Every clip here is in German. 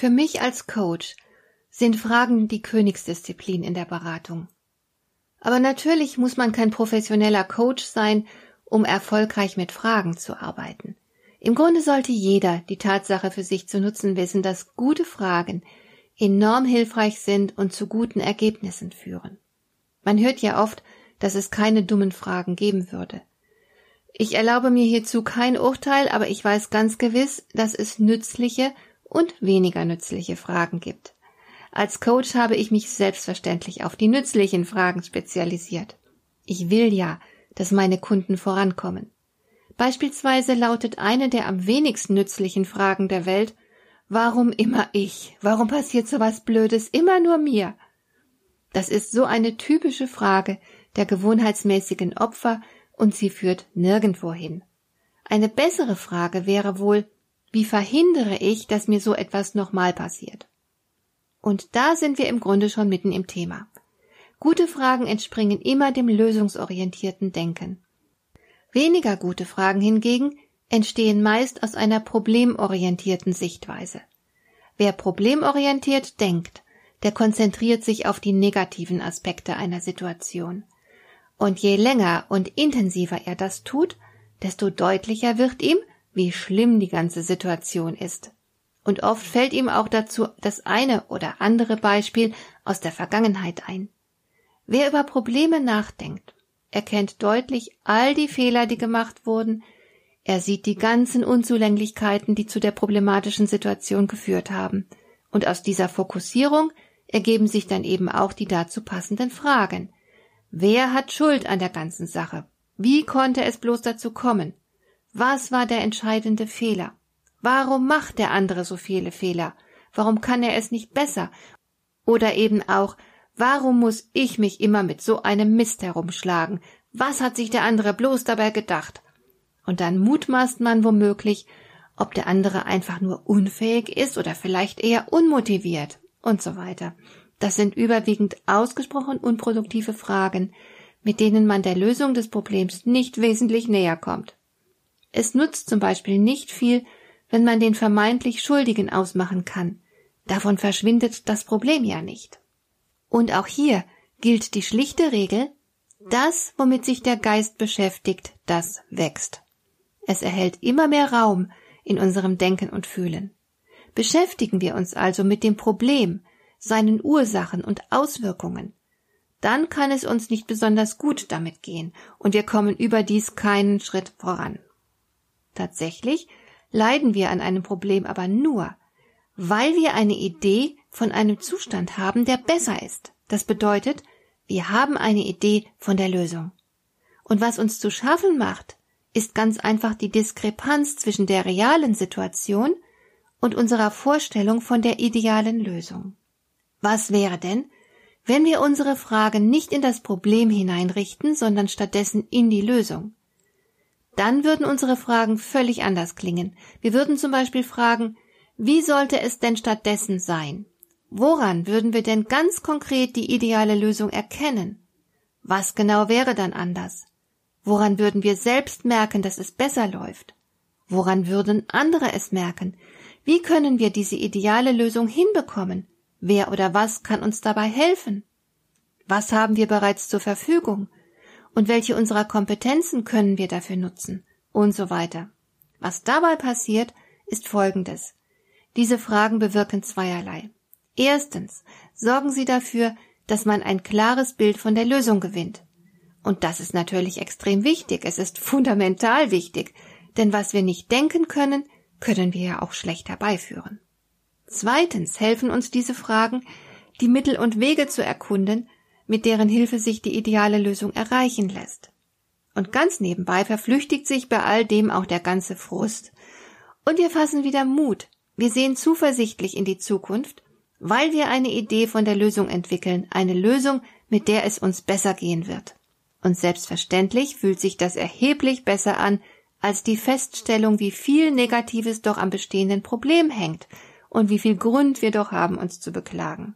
Für mich als Coach sind Fragen die Königsdisziplin in der Beratung. Aber natürlich muss man kein professioneller Coach sein, um erfolgreich mit Fragen zu arbeiten. Im Grunde sollte jeder die Tatsache für sich zu nutzen wissen, dass gute Fragen enorm hilfreich sind und zu guten Ergebnissen führen. Man hört ja oft, dass es keine dummen Fragen geben würde. Ich erlaube mir hierzu kein Urteil, aber ich weiß ganz gewiss, dass es nützliche und weniger nützliche Fragen gibt. Als Coach habe ich mich selbstverständlich auf die nützlichen Fragen spezialisiert. Ich will ja, dass meine Kunden vorankommen. Beispielsweise lautet eine der am wenigsten nützlichen Fragen der Welt Warum immer ich? Warum passiert so was Blödes immer nur mir? Das ist so eine typische Frage der gewohnheitsmäßigen Opfer und sie führt nirgendwo hin. Eine bessere Frage wäre wohl, wie verhindere ich, dass mir so etwas nochmal passiert? Und da sind wir im Grunde schon mitten im Thema. Gute Fragen entspringen immer dem lösungsorientierten Denken. Weniger gute Fragen hingegen entstehen meist aus einer problemorientierten Sichtweise. Wer problemorientiert denkt, der konzentriert sich auf die negativen Aspekte einer Situation. Und je länger und intensiver er das tut, desto deutlicher wird ihm, wie schlimm die ganze Situation ist. Und oft fällt ihm auch dazu das eine oder andere Beispiel aus der Vergangenheit ein. Wer über Probleme nachdenkt, erkennt deutlich all die Fehler, die gemacht wurden, er sieht die ganzen Unzulänglichkeiten, die zu der problematischen Situation geführt haben, und aus dieser Fokussierung ergeben sich dann eben auch die dazu passenden Fragen. Wer hat Schuld an der ganzen Sache? Wie konnte es bloß dazu kommen? Was war der entscheidende Fehler? Warum macht der andere so viele Fehler? Warum kann er es nicht besser? Oder eben auch, warum muss ich mich immer mit so einem Mist herumschlagen? Was hat sich der andere bloß dabei gedacht? Und dann mutmaßt man womöglich, ob der andere einfach nur unfähig ist oder vielleicht eher unmotiviert und so weiter. Das sind überwiegend ausgesprochen unproduktive Fragen, mit denen man der Lösung des Problems nicht wesentlich näher kommt. Es nutzt zum Beispiel nicht viel, wenn man den vermeintlich Schuldigen ausmachen kann. Davon verschwindet das Problem ja nicht. Und auch hier gilt die schlichte Regel, das, womit sich der Geist beschäftigt, das wächst. Es erhält immer mehr Raum in unserem Denken und Fühlen. Beschäftigen wir uns also mit dem Problem, seinen Ursachen und Auswirkungen, dann kann es uns nicht besonders gut damit gehen und wir kommen überdies keinen Schritt voran. Tatsächlich leiden wir an einem Problem aber nur, weil wir eine Idee von einem Zustand haben, der besser ist. Das bedeutet, wir haben eine Idee von der Lösung. Und was uns zu schaffen macht, ist ganz einfach die Diskrepanz zwischen der realen Situation und unserer Vorstellung von der idealen Lösung. Was wäre denn, wenn wir unsere Fragen nicht in das Problem hineinrichten, sondern stattdessen in die Lösung? Dann würden unsere Fragen völlig anders klingen. Wir würden zum Beispiel fragen, wie sollte es denn stattdessen sein? Woran würden wir denn ganz konkret die ideale Lösung erkennen? Was genau wäre dann anders? Woran würden wir selbst merken, dass es besser läuft? Woran würden andere es merken? Wie können wir diese ideale Lösung hinbekommen? Wer oder was kann uns dabei helfen? Was haben wir bereits zur Verfügung? Und welche unserer Kompetenzen können wir dafür nutzen und so weiter. Was dabei passiert, ist Folgendes. Diese Fragen bewirken zweierlei. Erstens sorgen sie dafür, dass man ein klares Bild von der Lösung gewinnt. Und das ist natürlich extrem wichtig, es ist fundamental wichtig, denn was wir nicht denken können, können wir ja auch schlecht herbeiführen. Zweitens helfen uns diese Fragen, die Mittel und Wege zu erkunden, mit deren Hilfe sich die ideale Lösung erreichen lässt. Und ganz nebenbei verflüchtigt sich bei all dem auch der ganze Frust. Und wir fassen wieder Mut, Wir sehen zuversichtlich in die Zukunft, weil wir eine Idee von der Lösung entwickeln, eine Lösung, mit der es uns besser gehen wird. Und selbstverständlich fühlt sich das erheblich besser an, als die Feststellung, wie viel Negatives doch am bestehenden Problem hängt und wie viel Grund wir doch haben, uns zu beklagen.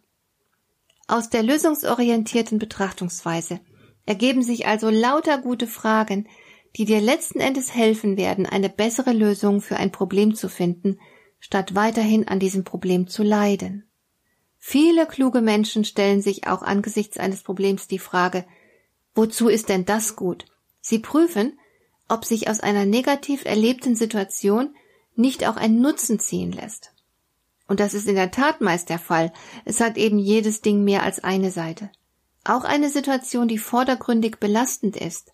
Aus der lösungsorientierten Betrachtungsweise ergeben sich also lauter gute Fragen, die dir letzten Endes helfen werden, eine bessere Lösung für ein Problem zu finden, statt weiterhin an diesem Problem zu leiden. Viele kluge Menschen stellen sich auch angesichts eines Problems die Frage, wozu ist denn das gut? Sie prüfen, ob sich aus einer negativ erlebten Situation nicht auch ein Nutzen ziehen lässt. Und das ist in der Tat meist der Fall. Es hat eben jedes Ding mehr als eine Seite. Auch eine Situation, die vordergründig belastend ist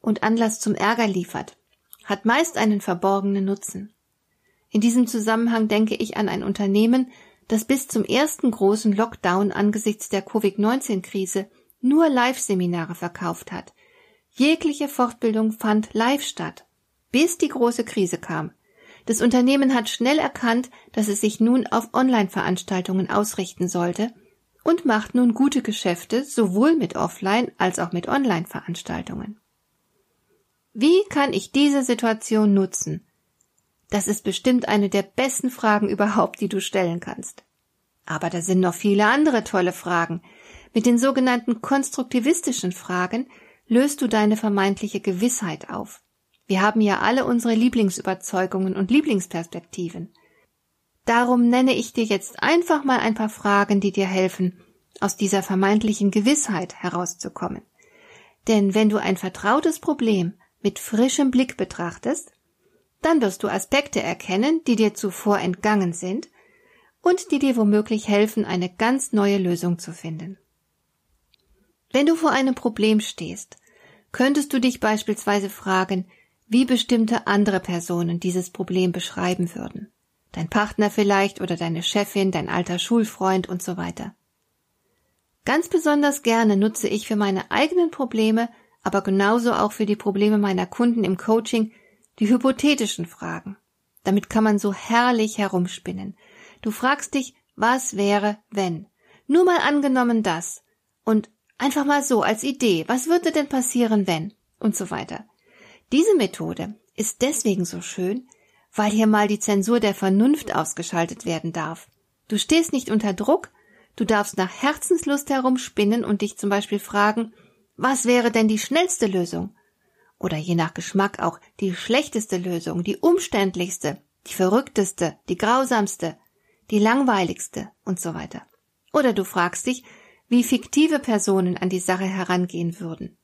und Anlass zum Ärger liefert, hat meist einen verborgenen Nutzen. In diesem Zusammenhang denke ich an ein Unternehmen, das bis zum ersten großen Lockdown angesichts der Covid-19-Krise nur Live-Seminare verkauft hat. Jegliche Fortbildung fand live statt, bis die große Krise kam. Das Unternehmen hat schnell erkannt, dass es sich nun auf Online-Veranstaltungen ausrichten sollte und macht nun gute Geschäfte sowohl mit Offline als auch mit Online-Veranstaltungen. Wie kann ich diese Situation nutzen? Das ist bestimmt eine der besten Fragen überhaupt, die du stellen kannst. Aber da sind noch viele andere tolle Fragen. Mit den sogenannten konstruktivistischen Fragen löst du deine vermeintliche Gewissheit auf. Wir haben ja alle unsere Lieblingsüberzeugungen und Lieblingsperspektiven. Darum nenne ich dir jetzt einfach mal ein paar Fragen, die dir helfen, aus dieser vermeintlichen Gewissheit herauszukommen. Denn wenn du ein vertrautes Problem mit frischem Blick betrachtest, dann wirst du Aspekte erkennen, die dir zuvor entgangen sind und die dir womöglich helfen, eine ganz neue Lösung zu finden. Wenn du vor einem Problem stehst, könntest du dich beispielsweise fragen, wie bestimmte andere Personen dieses Problem beschreiben würden. Dein Partner vielleicht oder deine Chefin, dein alter Schulfreund und so weiter. Ganz besonders gerne nutze ich für meine eigenen Probleme, aber genauso auch für die Probleme meiner Kunden im Coaching die hypothetischen Fragen. Damit kann man so herrlich herumspinnen. Du fragst dich, was wäre, wenn? Nur mal angenommen das. Und einfach mal so als Idee, was würde denn passieren, wenn? Und so weiter. Diese Methode ist deswegen so schön, weil hier mal die Zensur der Vernunft ausgeschaltet werden darf. Du stehst nicht unter Druck, du darfst nach Herzenslust herumspinnen und dich zum Beispiel fragen, was wäre denn die schnellste Lösung? Oder je nach Geschmack auch die schlechteste Lösung, die umständlichste, die verrückteste, die grausamste, die langweiligste und so weiter. Oder du fragst dich, wie fiktive Personen an die Sache herangehen würden.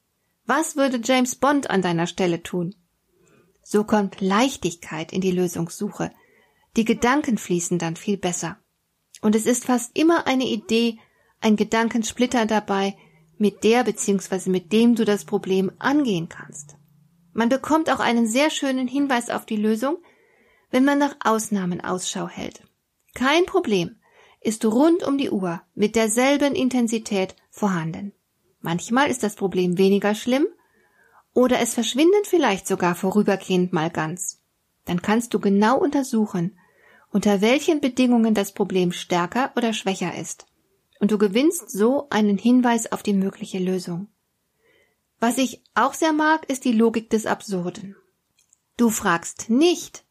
Was würde James Bond an deiner Stelle tun? So kommt Leichtigkeit in die Lösungssuche. Die Gedanken fließen dann viel besser. Und es ist fast immer eine Idee, ein Gedankensplitter dabei, mit der bzw. mit dem du das Problem angehen kannst. Man bekommt auch einen sehr schönen Hinweis auf die Lösung, wenn man nach Ausnahmen Ausschau hält. Kein Problem ist rund um die Uhr mit derselben Intensität vorhanden. Manchmal ist das Problem weniger schlimm oder es verschwindet vielleicht sogar vorübergehend mal ganz. Dann kannst du genau untersuchen, unter welchen Bedingungen das Problem stärker oder schwächer ist. Und du gewinnst so einen Hinweis auf die mögliche Lösung. Was ich auch sehr mag, ist die Logik des Absurden. Du fragst nicht,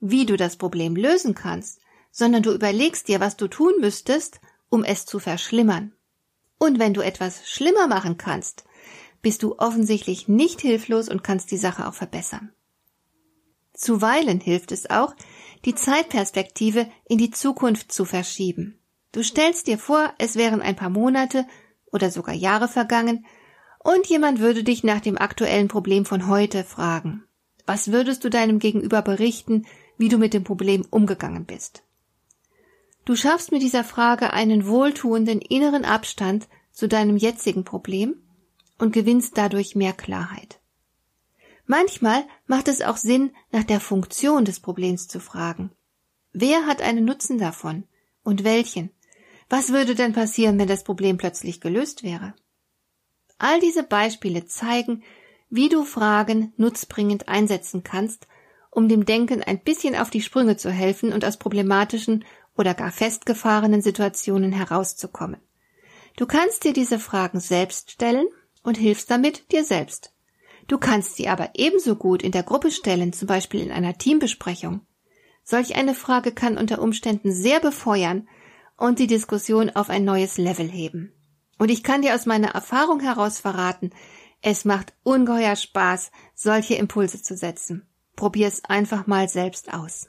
wie du das Problem lösen kannst, sondern du überlegst dir, was du tun müsstest, um es zu verschlimmern. Und wenn du etwas schlimmer machen kannst, bist du offensichtlich nicht hilflos und kannst die Sache auch verbessern. Zuweilen hilft es auch, die Zeitperspektive in die Zukunft zu verschieben. Du stellst dir vor, es wären ein paar Monate oder sogar Jahre vergangen, und jemand würde dich nach dem aktuellen Problem von heute fragen. Was würdest du deinem Gegenüber berichten, wie du mit dem Problem umgegangen bist? Du schaffst mit dieser Frage einen wohltuenden inneren Abstand zu deinem jetzigen Problem und gewinnst dadurch mehr Klarheit. Manchmal macht es auch Sinn, nach der Funktion des Problems zu fragen. Wer hat einen Nutzen davon und welchen? Was würde denn passieren, wenn das Problem plötzlich gelöst wäre? All diese Beispiele zeigen, wie du Fragen nutzbringend einsetzen kannst, um dem Denken ein bisschen auf die Sprünge zu helfen und aus problematischen oder gar festgefahrenen Situationen herauszukommen. Du kannst dir diese Fragen selbst stellen und hilfst damit dir selbst. Du kannst sie aber ebenso gut in der Gruppe stellen, zum Beispiel in einer Teambesprechung. Solch eine Frage kann unter Umständen sehr befeuern und die Diskussion auf ein neues Level heben. Und ich kann dir aus meiner Erfahrung heraus verraten, es macht ungeheuer Spaß, solche Impulse zu setzen. Probier es einfach mal selbst aus.